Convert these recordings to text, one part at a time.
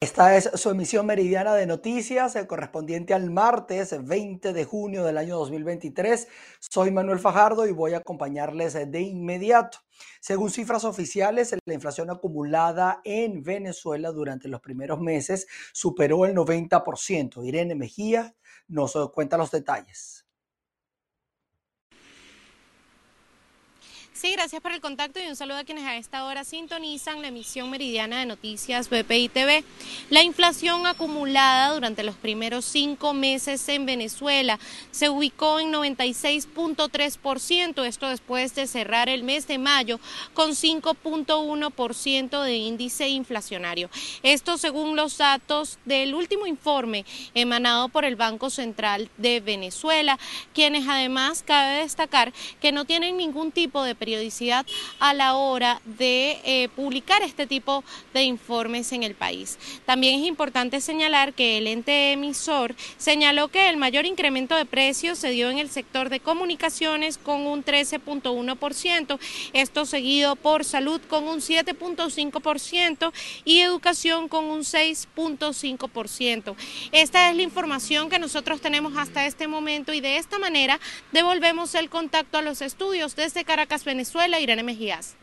Esta es su emisión meridiana de noticias, el correspondiente al martes 20 de junio del año 2023. Soy Manuel Fajardo y voy a acompañarles de inmediato. Según cifras oficiales, la inflación acumulada en Venezuela durante los primeros meses superó el 90%. Irene Mejía nos cuenta los detalles. Sí, gracias por el contacto y un saludo a quienes a esta hora sintonizan la emisión meridiana de noticias BPI TV. La inflación acumulada durante los primeros cinco meses en Venezuela se ubicó en 96.3%, esto después de cerrar el mes de mayo con 5.1% de índice inflacionario. Esto según los datos del último informe emanado por el Banco Central de Venezuela, quienes además cabe destacar que no tienen ningún tipo de periodicidad a la hora de eh, publicar este tipo de informes en el país. También es importante señalar que el ente emisor señaló que el mayor incremento de precios se dio en el sector de comunicaciones con un 13.1%, esto seguido por salud con un 7.5% y educación con un 6.5%. Esta es la información que nosotros tenemos hasta este momento y de esta manera devolvemos el contacto a los estudios desde Caracas, Venezuela Venezuela, Irene Mejías.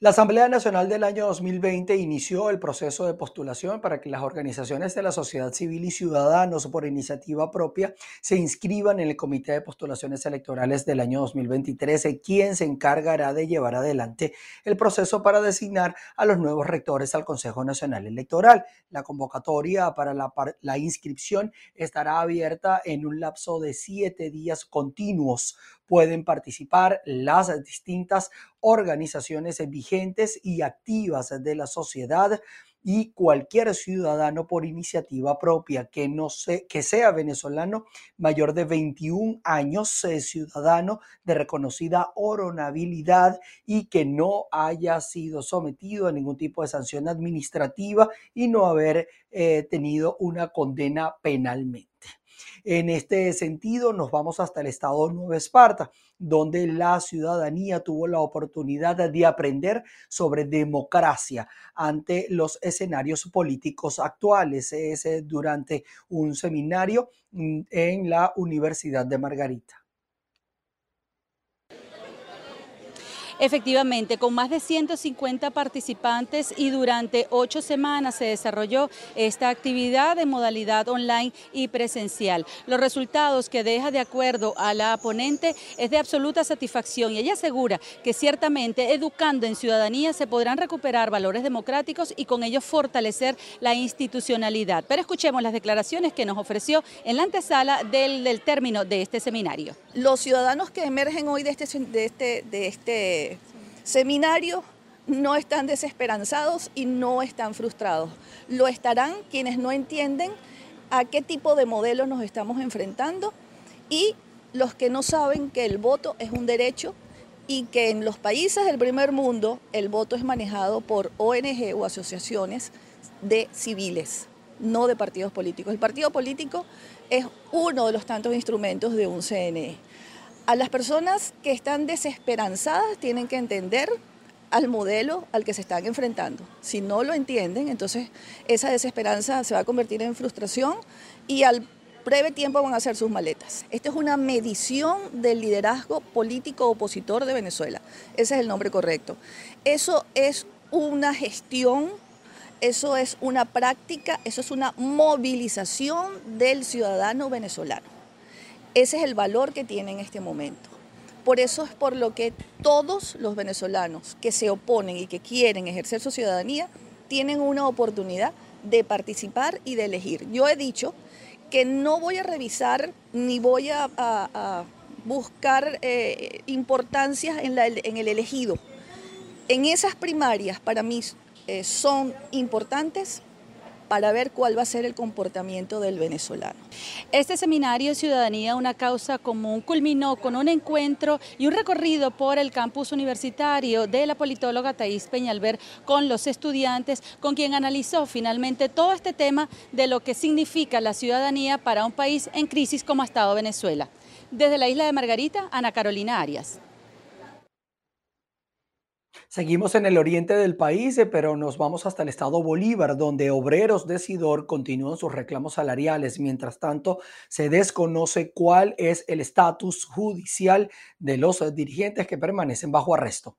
La Asamblea Nacional del año 2020 inició el proceso de postulación para que las organizaciones de la sociedad civil y ciudadanos por iniciativa propia se inscriban en el Comité de Postulaciones Electorales del año 2023, quien se encargará de llevar adelante el proceso para designar a los nuevos rectores al Consejo Nacional Electoral. La convocatoria para la, la inscripción estará abierta en un lapso de siete días continuos pueden participar las distintas organizaciones vigentes y activas de la sociedad y cualquier ciudadano por iniciativa propia que no sea venezolano mayor de 21 años, ciudadano de reconocida honorabilidad y que no haya sido sometido a ningún tipo de sanción administrativa y no haber eh, tenido una condena penalmente. En este sentido, nos vamos hasta el estado de Nueva Esparta, donde la ciudadanía tuvo la oportunidad de aprender sobre democracia ante los escenarios políticos actuales. Es eh, durante un seminario mm, en la Universidad de Margarita. Efectivamente, con más de 150 participantes y durante ocho semanas se desarrolló esta actividad de modalidad online y presencial. Los resultados que deja de acuerdo a la ponente es de absoluta satisfacción y ella asegura que ciertamente educando en ciudadanía se podrán recuperar valores democráticos y con ello fortalecer la institucionalidad. Pero escuchemos las declaraciones que nos ofreció en la antesala del, término de este seminario. Los ciudadanos que emergen hoy de este, de este, de este seminario no están desesperanzados y no están frustrados. Lo estarán quienes no entienden a qué tipo de modelo nos estamos enfrentando y los que no saben que el voto es un derecho y que en los países del primer mundo el voto es manejado por ONG o asociaciones de civiles, no de partidos políticos. El partido político es uno de los tantos instrumentos de un CNE. A las personas que están desesperanzadas tienen que entender al modelo al que se están enfrentando. Si no lo entienden, entonces esa desesperanza se va a convertir en frustración y al breve tiempo van a hacer sus maletas. Esta es una medición del liderazgo político opositor de Venezuela. Ese es el nombre correcto. Eso es una gestión, eso es una práctica, eso es una movilización del ciudadano venezolano. Ese es el valor que tiene en este momento. Por eso es por lo que todos los venezolanos que se oponen y que quieren ejercer su ciudadanía tienen una oportunidad de participar y de elegir. Yo he dicho que no voy a revisar ni voy a, buscar eh, importancias en, el elegido. En esas primarias para mí eh, son importantes para ver cuál va a ser el comportamiento del venezolano. Este seminario Ciudadanía, una causa común, culminó con un encuentro y un recorrido por el campus universitario de la politóloga Thais Peñalver con los estudiantes, con quien analizó finalmente todo este tema de lo que significa la ciudadanía para un país en crisis como ha estado Venezuela. Desde la isla de Margarita, Ana Carolina Arias. Seguimos en el oriente del país, eh, pero nos vamos hasta el estado Bolívar, donde obreros de Sidor continúan sus reclamos salariales. Mientras tanto, se desconoce cuál es el estatus judicial de los dirigentes que permanecen bajo arresto.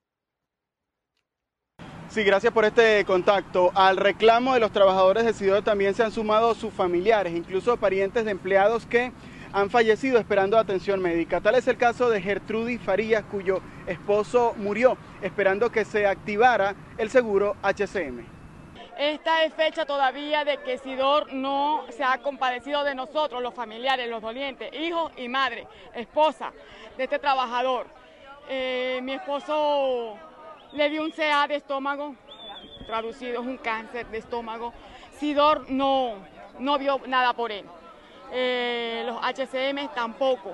Sí, gracias por este contacto. Al reclamo de los trabajadores de Sidor también se han sumado sus familiares, incluso parientes de empleados que han fallecido esperando atención médica. Tal es el caso de Gertrudis Farías, cuyo esposo murió esperando que se activara el seguro HCM. Esta es fecha todavía de que Sidor no se ha compadecido de nosotros, los familiares, los dolientes, hijos y madre, esposa de este trabajador. Eh, mi esposo le dio un CA de estómago, traducido es un cáncer de estómago. Sidor no, no vio nada por él. Eh, los HCM tampoco.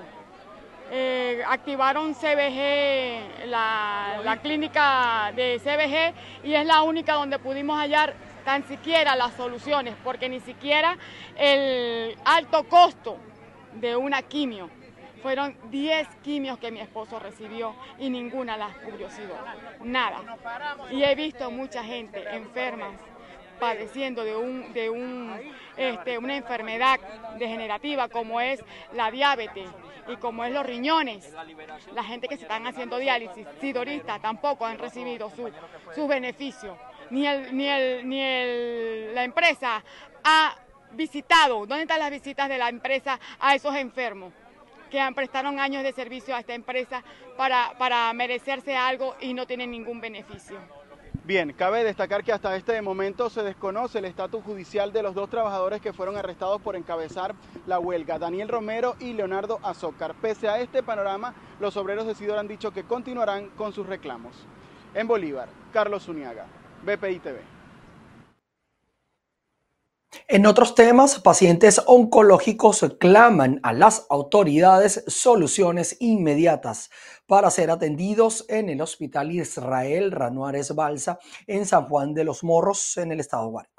Eh, activaron CBG, la, clínica de CBG, y es la única donde pudimos hallar tan siquiera las soluciones, porque ni siquiera el alto costo de una quimio. Fueron 10 quimios que mi esposo recibió y ninguna las cubrió Nada. Y he visto mucha gente enferma padeciendo de, un, de un, este, una enfermedad degenerativa como es la diabetes y como es los riñones. La gente que se están haciendo diálisis, sidoristas, tampoco han recibido sus su beneficios. Ni, el, ni, el, ni el, la empresa ha visitado, ¿dónde están las visitas de la empresa a esos enfermos? que han prestaron años de servicio a esta empresa para, para merecerse algo y no tienen ningún beneficio. Bien, cabe destacar que hasta este momento se desconoce el estatus judicial de los dos trabajadores que fueron arrestados por encabezar la huelga, Daniel Romero y Leonardo Azócar. Pese a este panorama, los obreros de Sidor han dicho que continuarán con sus reclamos. En Bolívar, Carlos Zuniaga, BPI TV. En otros temas, pacientes oncológicos claman a las autoridades soluciones inmediatas para ser atendidos en el Hospital Israel Ranuares Balsa en San Juan de los Morros, en el estado Guárico.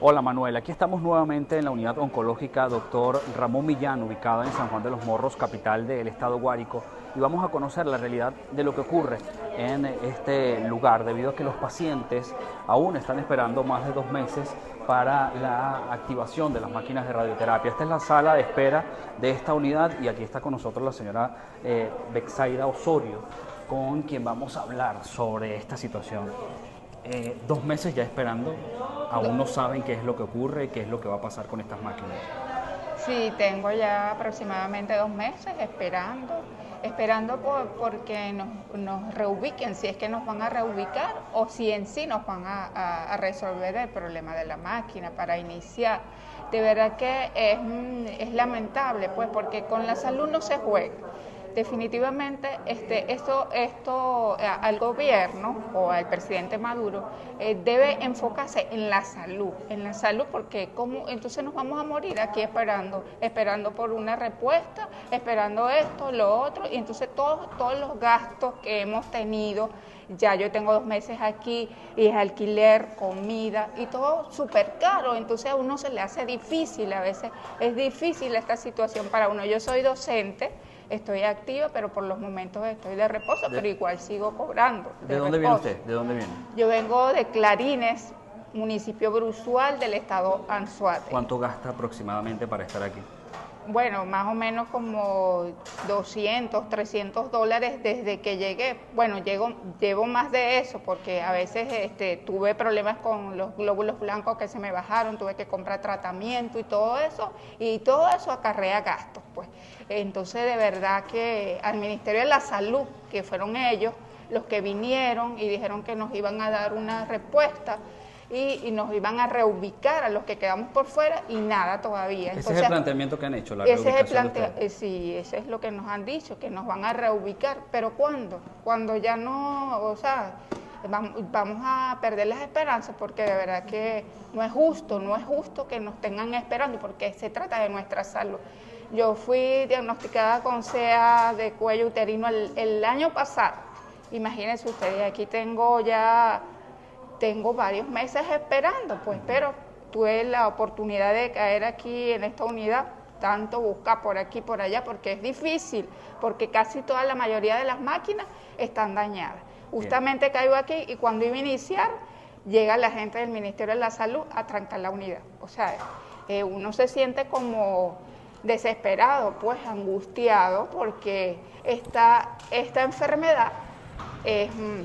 Hola Manuel, aquí estamos nuevamente en la unidad oncológica Dr. Ramón Millán, ubicada en San Juan de los Morros, capital del estado Guárico y vamos a conocer la realidad de lo que ocurre en este lugar, debido a que los pacientes aún están esperando más de dos meses para la activación de las máquinas de radioterapia. Esta es la sala de espera de esta unidad y aquí está con nosotros la señora eh, Bexaida Osorio, con quien vamos a hablar sobre esta situación. Eh, dos meses ya esperando, aún no saben qué es lo que ocurre, qué es lo que va a pasar con estas máquinas. Sí, tengo ya aproximadamente dos meses esperando esperando por, porque nos, reubiquen, si es que nos van a reubicar o si en sí nos van a, resolver el problema de la máquina para iniciar. De verdad que es, es lamentable, pues, porque con la salud no se juega definitivamente este, esto, esto eh, al gobierno o al presidente Maduro eh, debe enfocarse en la salud, en la salud porque como entonces nos vamos a morir aquí esperando, esperando por una respuesta, esperando esto, lo otro, y entonces todos, todos los gastos que hemos tenido, ya yo tengo dos meses aquí y es alquiler, comida y todo súper caro, entonces a uno se le hace difícil, a veces es difícil esta situación para uno. Yo soy docente estoy activa, pero por los momentos estoy de reposo, pero igual sigo cobrando. ¿De, dónde viene usted? ¿De dónde viene? Yo vengo de Clarines, municipio Brusual del estado Anzuate. ¿Cuánto gasta aproximadamente para estar aquí? Bueno, más o menos como 200, 300 dólares desde que llegué. Bueno, llego, llevo más de eso porque a veces este, tuve problemas con los glóbulos blancos que se me bajaron, tuve que comprar tratamiento y todo eso, y todo eso acarrea gastos, pues. Entonces, de verdad que al Ministerio de la Salud, que fueron ellos los que vinieron y dijeron que nos iban a dar una respuesta, y, nos iban a reubicar a los que quedamos por fuera y nada todavía. ese es el planteamiento que han hecho, la ese es el plante eh, Sí, ese es lo que nos han dicho, que nos van a reubicar. ¿Pero cuándo? Cuando ya no, o sea, vamos a perder las esperanzas porque de verdad que no es justo, no es justo que nos tengan esperando porque se trata de nuestra salud. Yo fui diagnosticada con CA de cuello uterino el, el año pasado. Imagínense ustedes, aquí tengo ya tengo varios meses esperando, pues, pero tuve la oportunidad de caer aquí en esta unidad tanto buscar por aquí por allá, porque es difícil, porque casi toda la mayoría de las máquinas están dañadas. Justamente caigo aquí y cuando iba a iniciar, llega la gente del Ministerio de la Salud a trancar la unidad. O sea, eh, uno se siente como desesperado, pues angustiado, porque esta, esta enfermedad es, mm,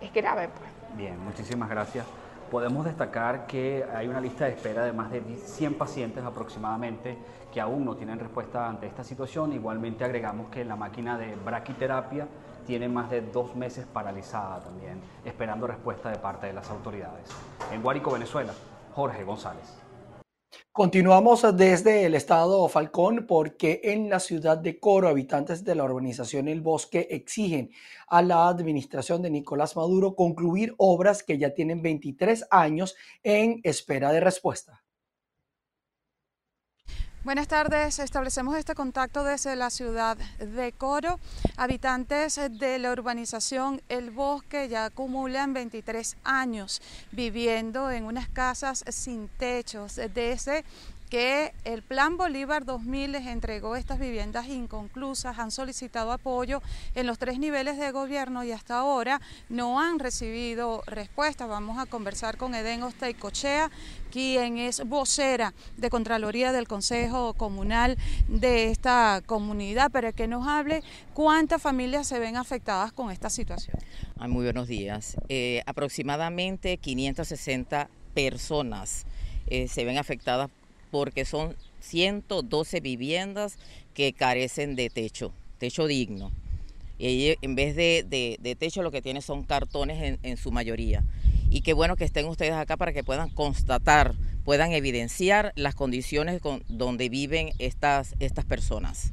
es grave. Pues. Bien, muchísimas gracias. Podemos destacar que hay una lista de espera de más de 100 pacientes aproximadamente que aún no tienen respuesta ante esta situación. Igualmente agregamos que la máquina de braquiterapia tiene más de dos meses paralizada también, esperando respuesta de parte de las autoridades. En Guárico, Venezuela, Jorge González. Continuamos desde el estado Falcón porque en la ciudad de Coro habitantes de la urbanización El Bosque exigen a la administración de Nicolás Maduro concluir obras que ya tienen 23 años en espera de respuesta. Buenas tardes, establecemos este contacto desde la ciudad de Coro. Habitantes de la urbanización El Bosque ya acumulan 23 años viviendo en unas casas sin techos desde que el Plan Bolívar 2000 les entregó estas viviendas inconclusas, han solicitado apoyo en los tres niveles de gobierno y hasta ahora no han recibido respuesta. Vamos a conversar con Eden Ostaicochea, quien es vocera de Contraloría del Consejo Comunal de esta comunidad, para que nos hable cuántas familias se ven afectadas con esta situación. muy buenos días. Eh, aproximadamente 560 personas eh, se ven afectadas porque son 112 viviendas que carecen de techo, techo digno. Y en vez de, techo lo que tiene son cartones en, su mayoría. Y qué bueno que estén ustedes acá para que puedan constatar, puedan evidenciar las condiciones con, donde viven estas, estas personas.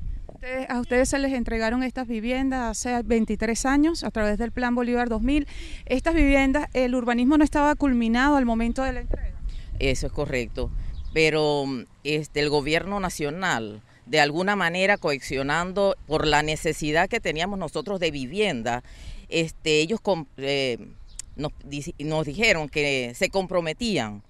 A ustedes se les entregaron estas viviendas hace 23 años a través del Plan Bolívar 2000. Estas viviendas, el urbanismo no estaba culminado al momento de la entrega. Eso es correcto pero este, el gobierno nacional, de alguna manera coaccionando por la necesidad que teníamos nosotros de vivienda, este, ellos eh, nos, dijeron que se comprometían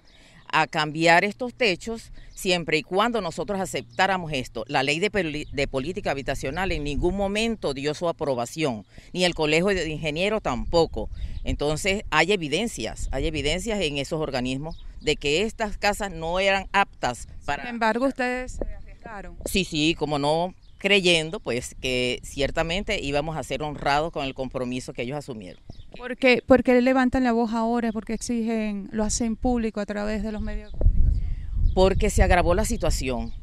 a cambiar estos techos siempre y cuando nosotros aceptáramos esto. La ley de, política habitacional en ningún momento dio su aprobación, ni el colegio de ingenieros tampoco. Entonces hay evidencias, hay evidencias en esos organismos de que estas casas no eran aptas para... Sin embargo, ustedes se arriesgaron. Sí, sí, como no creyendo pues que ciertamente íbamos a ser honrados con el compromiso que ellos asumieron. ¿Por qué, ¿Por qué levantan la voz ahora? ¿Por qué exigen, lo hacen público a través de los medios de comunicación? Porque se agravó la situación.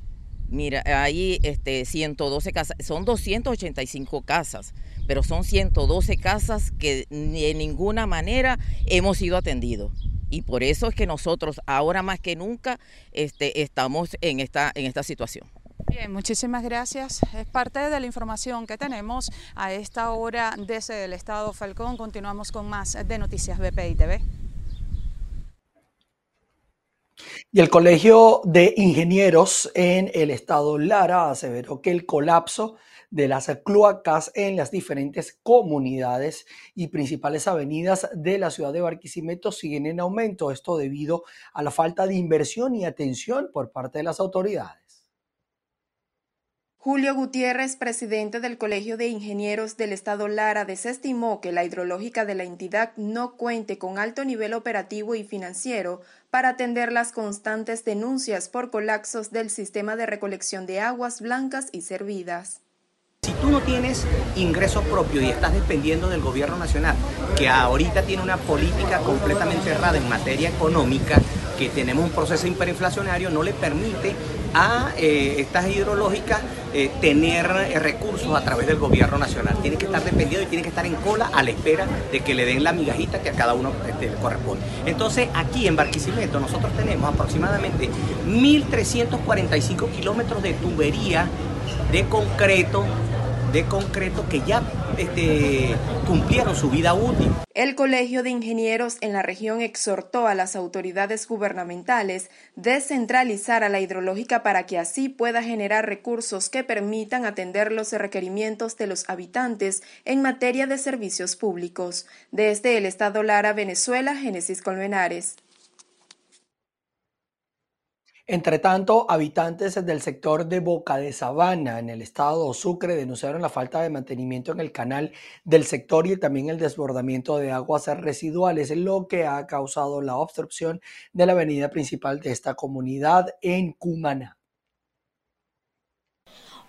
Mira, hay este, 112 casas, son 285 casas, pero son 112 casas que de ninguna manera hemos sido atendidos y por eso es que nosotros ahora más que nunca este, estamos en esta, en esta situación. Bien, muchísimas gracias. Es parte de la información que tenemos a esta hora desde el Estado Falcón. Continuamos con más de Noticias BPI TV. Y el Colegio de Ingenieros en el Estado Lara aseveró que el colapso de las cloacas en las diferentes comunidades y principales avenidas de la ciudad de Barquisimeto siguen en aumento. Esto debido a la falta de inversión y atención por parte de las autoridades. Julio Gutiérrez, presidente del Colegio de Ingenieros del Estado Lara, desestimó que la hidrológica de la entidad no cuente con alto nivel operativo y financiero para atender las constantes denuncias por colapsos del sistema de recolección de aguas blancas y servidas. Si tú no tienes ingresos propios y estás dependiendo del gobierno nacional, que ahorita tiene una política completamente errada en materia económica, que tenemos un proceso hiperinflacionario, no le permite a eh, estas hidrológicas eh, tener eh, recursos a través del gobierno nacional. Tiene que estar dependiendo y tiene que estar en cola a la espera de que le den la migajita que a cada uno este, le corresponde. Entonces, aquí en Barquisimeto nosotros tenemos aproximadamente 1.345 kilómetros de tubería de concreto de concreto que ya este, cumplieron su vida útil. El Colegio de Ingenieros en la región exhortó a las autoridades gubernamentales descentralizar a la hidrológica para que así pueda generar recursos que permitan atender los requerimientos de los habitantes en materia de servicios públicos. Desde el Estado Lara, Venezuela, Génesis Colmenares. Entre tanto, habitantes del sector de Boca de Sabana, en el estado Sucre, denunciaron la falta de mantenimiento en el canal del sector y también el desbordamiento de aguas residuales, lo que ha causado la obstrucción de la avenida principal de esta comunidad en Cumaná.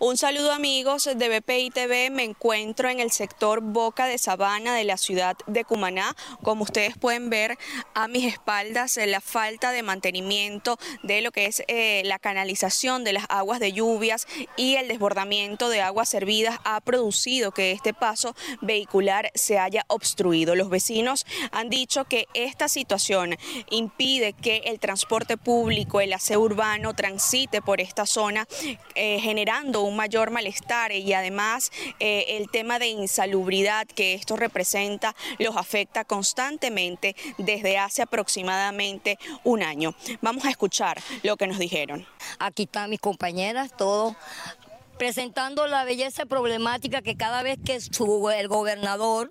Un saludo amigos de BPI TV, me encuentro en el sector Boca de Sabana de la ciudad de Cumaná. Como ustedes pueden ver a mis espaldas, la falta de mantenimiento de lo que es eh, la canalización de las aguas de lluvias y el desbordamiento de aguas servidas ha producido que este paso vehicular se haya obstruido. Los vecinos han dicho que esta situación impide que el transporte público, el aseo urbano transite por esta zona, eh, generando un mayor malestar y además eh, el tema de insalubridad que esto representa los afecta constantemente desde hace aproximadamente un año. Vamos a escuchar lo que nos dijeron. Aquí están mis compañeras, todo presentando la belleza problemática que cada vez que el gobernador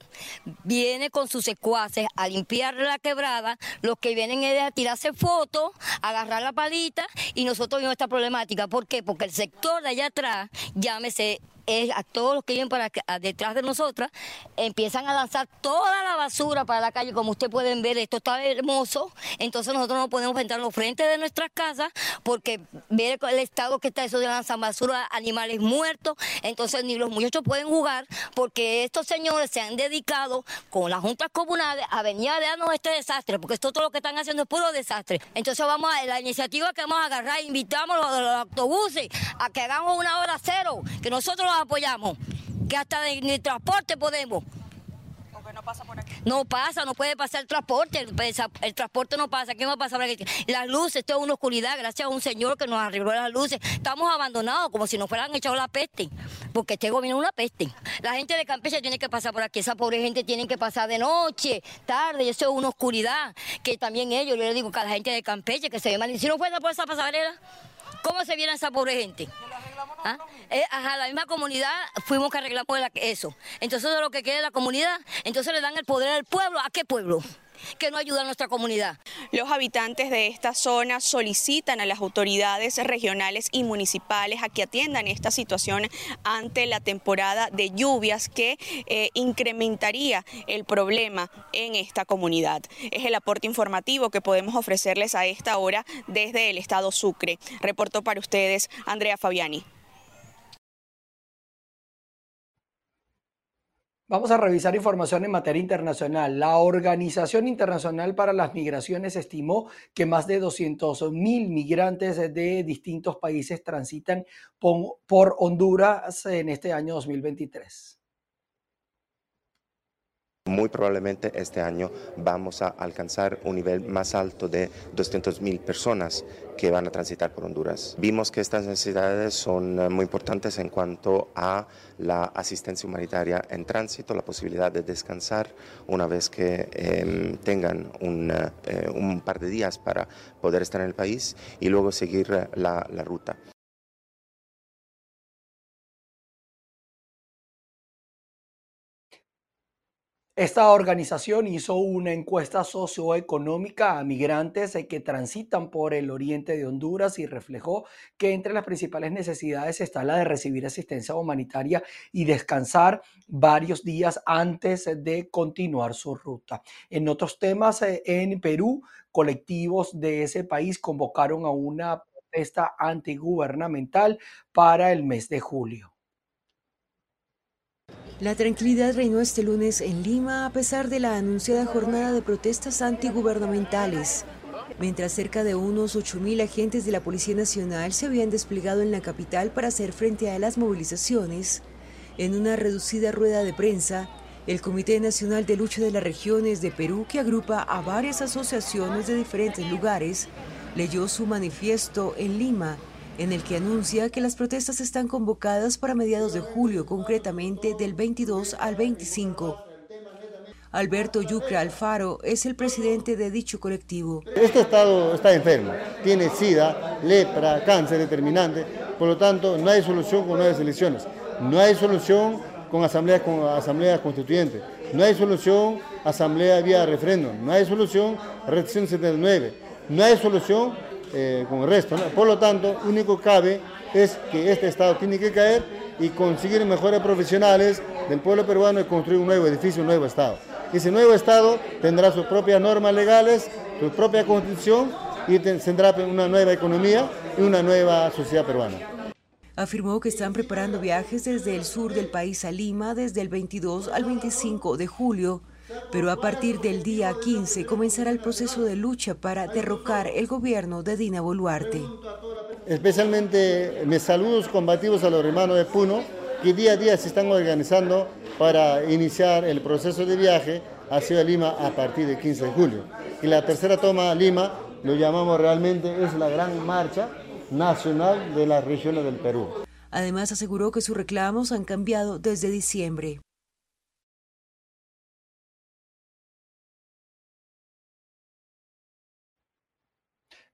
viene con sus secuaces a limpiar la quebrada, los que vienen es a tirarse fotos, agarrar la palita y nosotros vimos esta problemática. ¿Por qué? Porque el sector de allá atrás, llámese es a todos los que vienen para detrás de nosotras, empiezan a lanzar toda la basura para la calle, como ustedes pueden ver, esto está hermoso, entonces nosotros no podemos entrar en los frentes de nuestras casas porque ver el estado que está eso de lanzar basura, animales muertos, entonces ni los muchachos pueden jugar porque estos señores se han dedicado con las juntas comunales a venir a darnos este desastre, porque esto todo lo que están haciendo es puro desastre. Entonces vamos a la iniciativa que vamos a agarrar, invitamos a los, autobuses a que hagamos una hora cero, que nosotros apoyamos, que hasta de, ni transporte podemos. no pasa por aquí. No pasa, no puede pasar el transporte, el, transporte no pasa, ¿qué va a pasar Las luces, esto es una oscuridad, gracias a un señor que nos arregló las luces. Estamos abandonados como si nos fueran echado la peste, porque este gobierno es una peste. La gente de Campeche tiene que pasar por aquí, esa pobre gente tiene que pasar de noche, tarde, y eso es una oscuridad, que también ellos, yo le digo que a la gente de Campeche que se ve mal, si no fuera por esa pasarela, ¿cómo se viene esa pobre gente? ¿Ah? Eh, ajá, la misma comunidad fuimos que arreglamos eso. Entonces lo que queda la comunidad, entonces le dan el poder al pueblo. ¿A qué pueblo? Que no ayuda a nuestra comunidad. Los habitantes de esta zona solicitan a las autoridades regionales y municipales a que atiendan esta situación ante la temporada de lluvias que eh, incrementaría el problema en esta comunidad. Es el aporte informativo que podemos ofrecerles a esta hora desde el estado Sucre. Reportó para ustedes Andrea Fabiani. Vamos a revisar información en materia internacional. La Organización Internacional para las Migraciones estimó que más de 200 mil migrantes de distintos países transitan por Honduras en este año 2023. Muy probablemente este año vamos a alcanzar un nivel más alto de 200.000 personas que van a transitar por Honduras. Vimos que estas necesidades son eh, muy importantes en cuanto a la asistencia humanitaria en tránsito, la posibilidad de descansar una vez que em, tengan eh, un, par de días para poder estar en el país y luego seguir eh, la ruta. Esta organización hizo una encuesta socioeconómica a migrantes eh, que transitan por el oriente de Honduras y reflejó que entre las principales necesidades está la de recibir asistencia humanitaria y descansar varios días antes de continuar su ruta. En otros temas, eh, en Perú, colectivos de ese país convocaron a una protesta antigubernamental para el mes de julio. La tranquilidad reinó este lunes en Lima a pesar de la anunciada jornada de protestas antigubernamentales, mientras cerca de unos 8.000 agentes de la Policía Nacional se habían desplegado en la capital para hacer frente a las movilizaciones. En una reducida rueda de prensa, el Comité Nacional de Lucha de las Regiones de Perú, que agrupa a varias asociaciones de diferentes lugares, leyó su manifiesto en Lima en el que anuncia que las protestas están convocadas para mediados de julio, concretamente del 22 al 25. Alberto Yucra Alfaro es el presidente de dicho colectivo. Este Estado está enfermo, tiene sida, lepra, cáncer determinante, por lo tanto no hay solución con nuevas elecciones, no hay solución con asamblea, con asamblea constituyente, no hay solución asamblea vía referéndum, no hay solución reacción 79, no hay solución eh, con el resto. Por lo tanto, único cabe es que este Estado tiene que caer y conseguir mejores profesionales del pueblo peruano y construir un nuevo edificio, un nuevo Estado. Ese nuevo Estado tendrá sus propias normas legales, su propia constitución y tendrá una nueva economía y una nueva sociedad peruana. Afirmó que están preparando viajes desde el sur del país a Lima desde el 22 al 25 de julio, pero a partir del día 15 comenzará el proceso de lucha para derrocar el gobierno de Dina Boluarte. Especialmente mis saludos combativos a los hermanos de Puno, que día a día se están organizando para iniciar el proceso de viaje hacia Lima a partir del 15 de julio. Y la tercera toma a Lima, lo llamamos realmente, es la gran marcha nacional de las regiones del Perú. Además aseguró que sus reclamos han cambiado desde diciembre.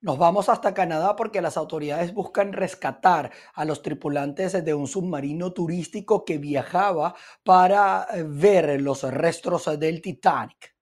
Nos vamos hasta Canadá porque las autoridades buscan rescatar a los tripulantes de un submarino turístico que viajaba para eh, ver los restos del Titanic.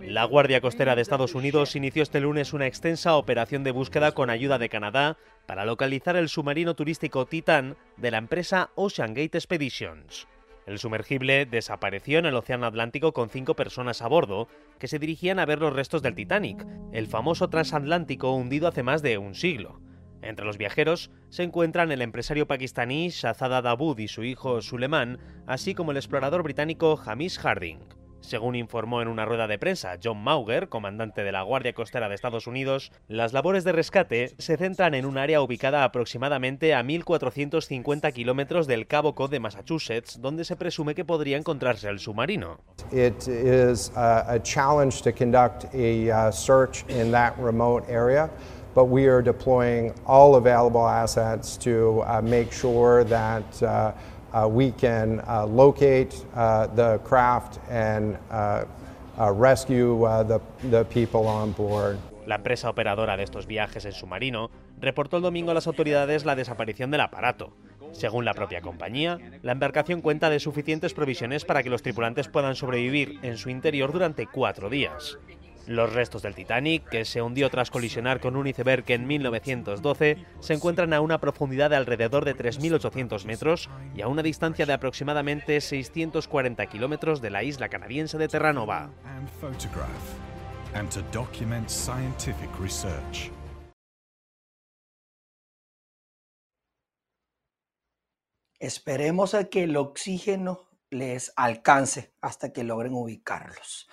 La Guardia Costera de Estados Unidos inició este lunes una extensa operación de búsqueda con ayuda de Canadá para localizar el submarino turístico Titan de la empresa Ocean Gate Expeditions. El sumergible desapareció en el Océano Atlántico con cinco personas a bordo que se dirigían a ver los restos del Titanic, el famoso transatlántico hundido hace más de un siglo. Entre los viajeros se encuentran el empresario pakistaní Shahzada Dawood y su hijo Suleiman, así como el explorador británico Hamish Harding. Según informó en una rueda de prensa John Mauger, comandante de la Guardia Costera de Estados Unidos, las labores de rescate se centran en un área ubicada aproximadamente a 1.450 kilómetros del Cabo Cod de Massachusetts, donde se presume que podría encontrarse el submarino. It is a, challenge to conduct uh, search in that remote area. But we are deploying all available assets to uh, make sure uh, we can uh, locate uh, the craft and rescue the, the people on board. La empresa operadora de estos viajes en submarino reportó el domingo a las autoridades la desaparición del aparato. Según la propia compañía, la embarcación cuenta de suficientes provisiones para que los tripulantes puedan sobrevivir en su interior durante cuatro días. Los restos del Titanic, que se hundió tras colisionar con un iceberg en 1912, se encuentran a una profundidad de alrededor de 3.800 metros y a una distancia de aproximadamente 640 kilómetros de la isla canadiense de Terranova. Esperemos a que el oxígeno les alcance hasta que logren ubicarlos.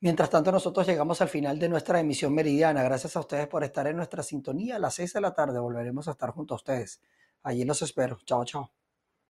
Mientras tanto, nosotros llegamos al final de nuestra emisión meridiana. Gracias a ustedes por estar en nuestra sintonía. A las 6 de la tarde volveremos a estar junto a ustedes. Allí los espero. Chao, chao.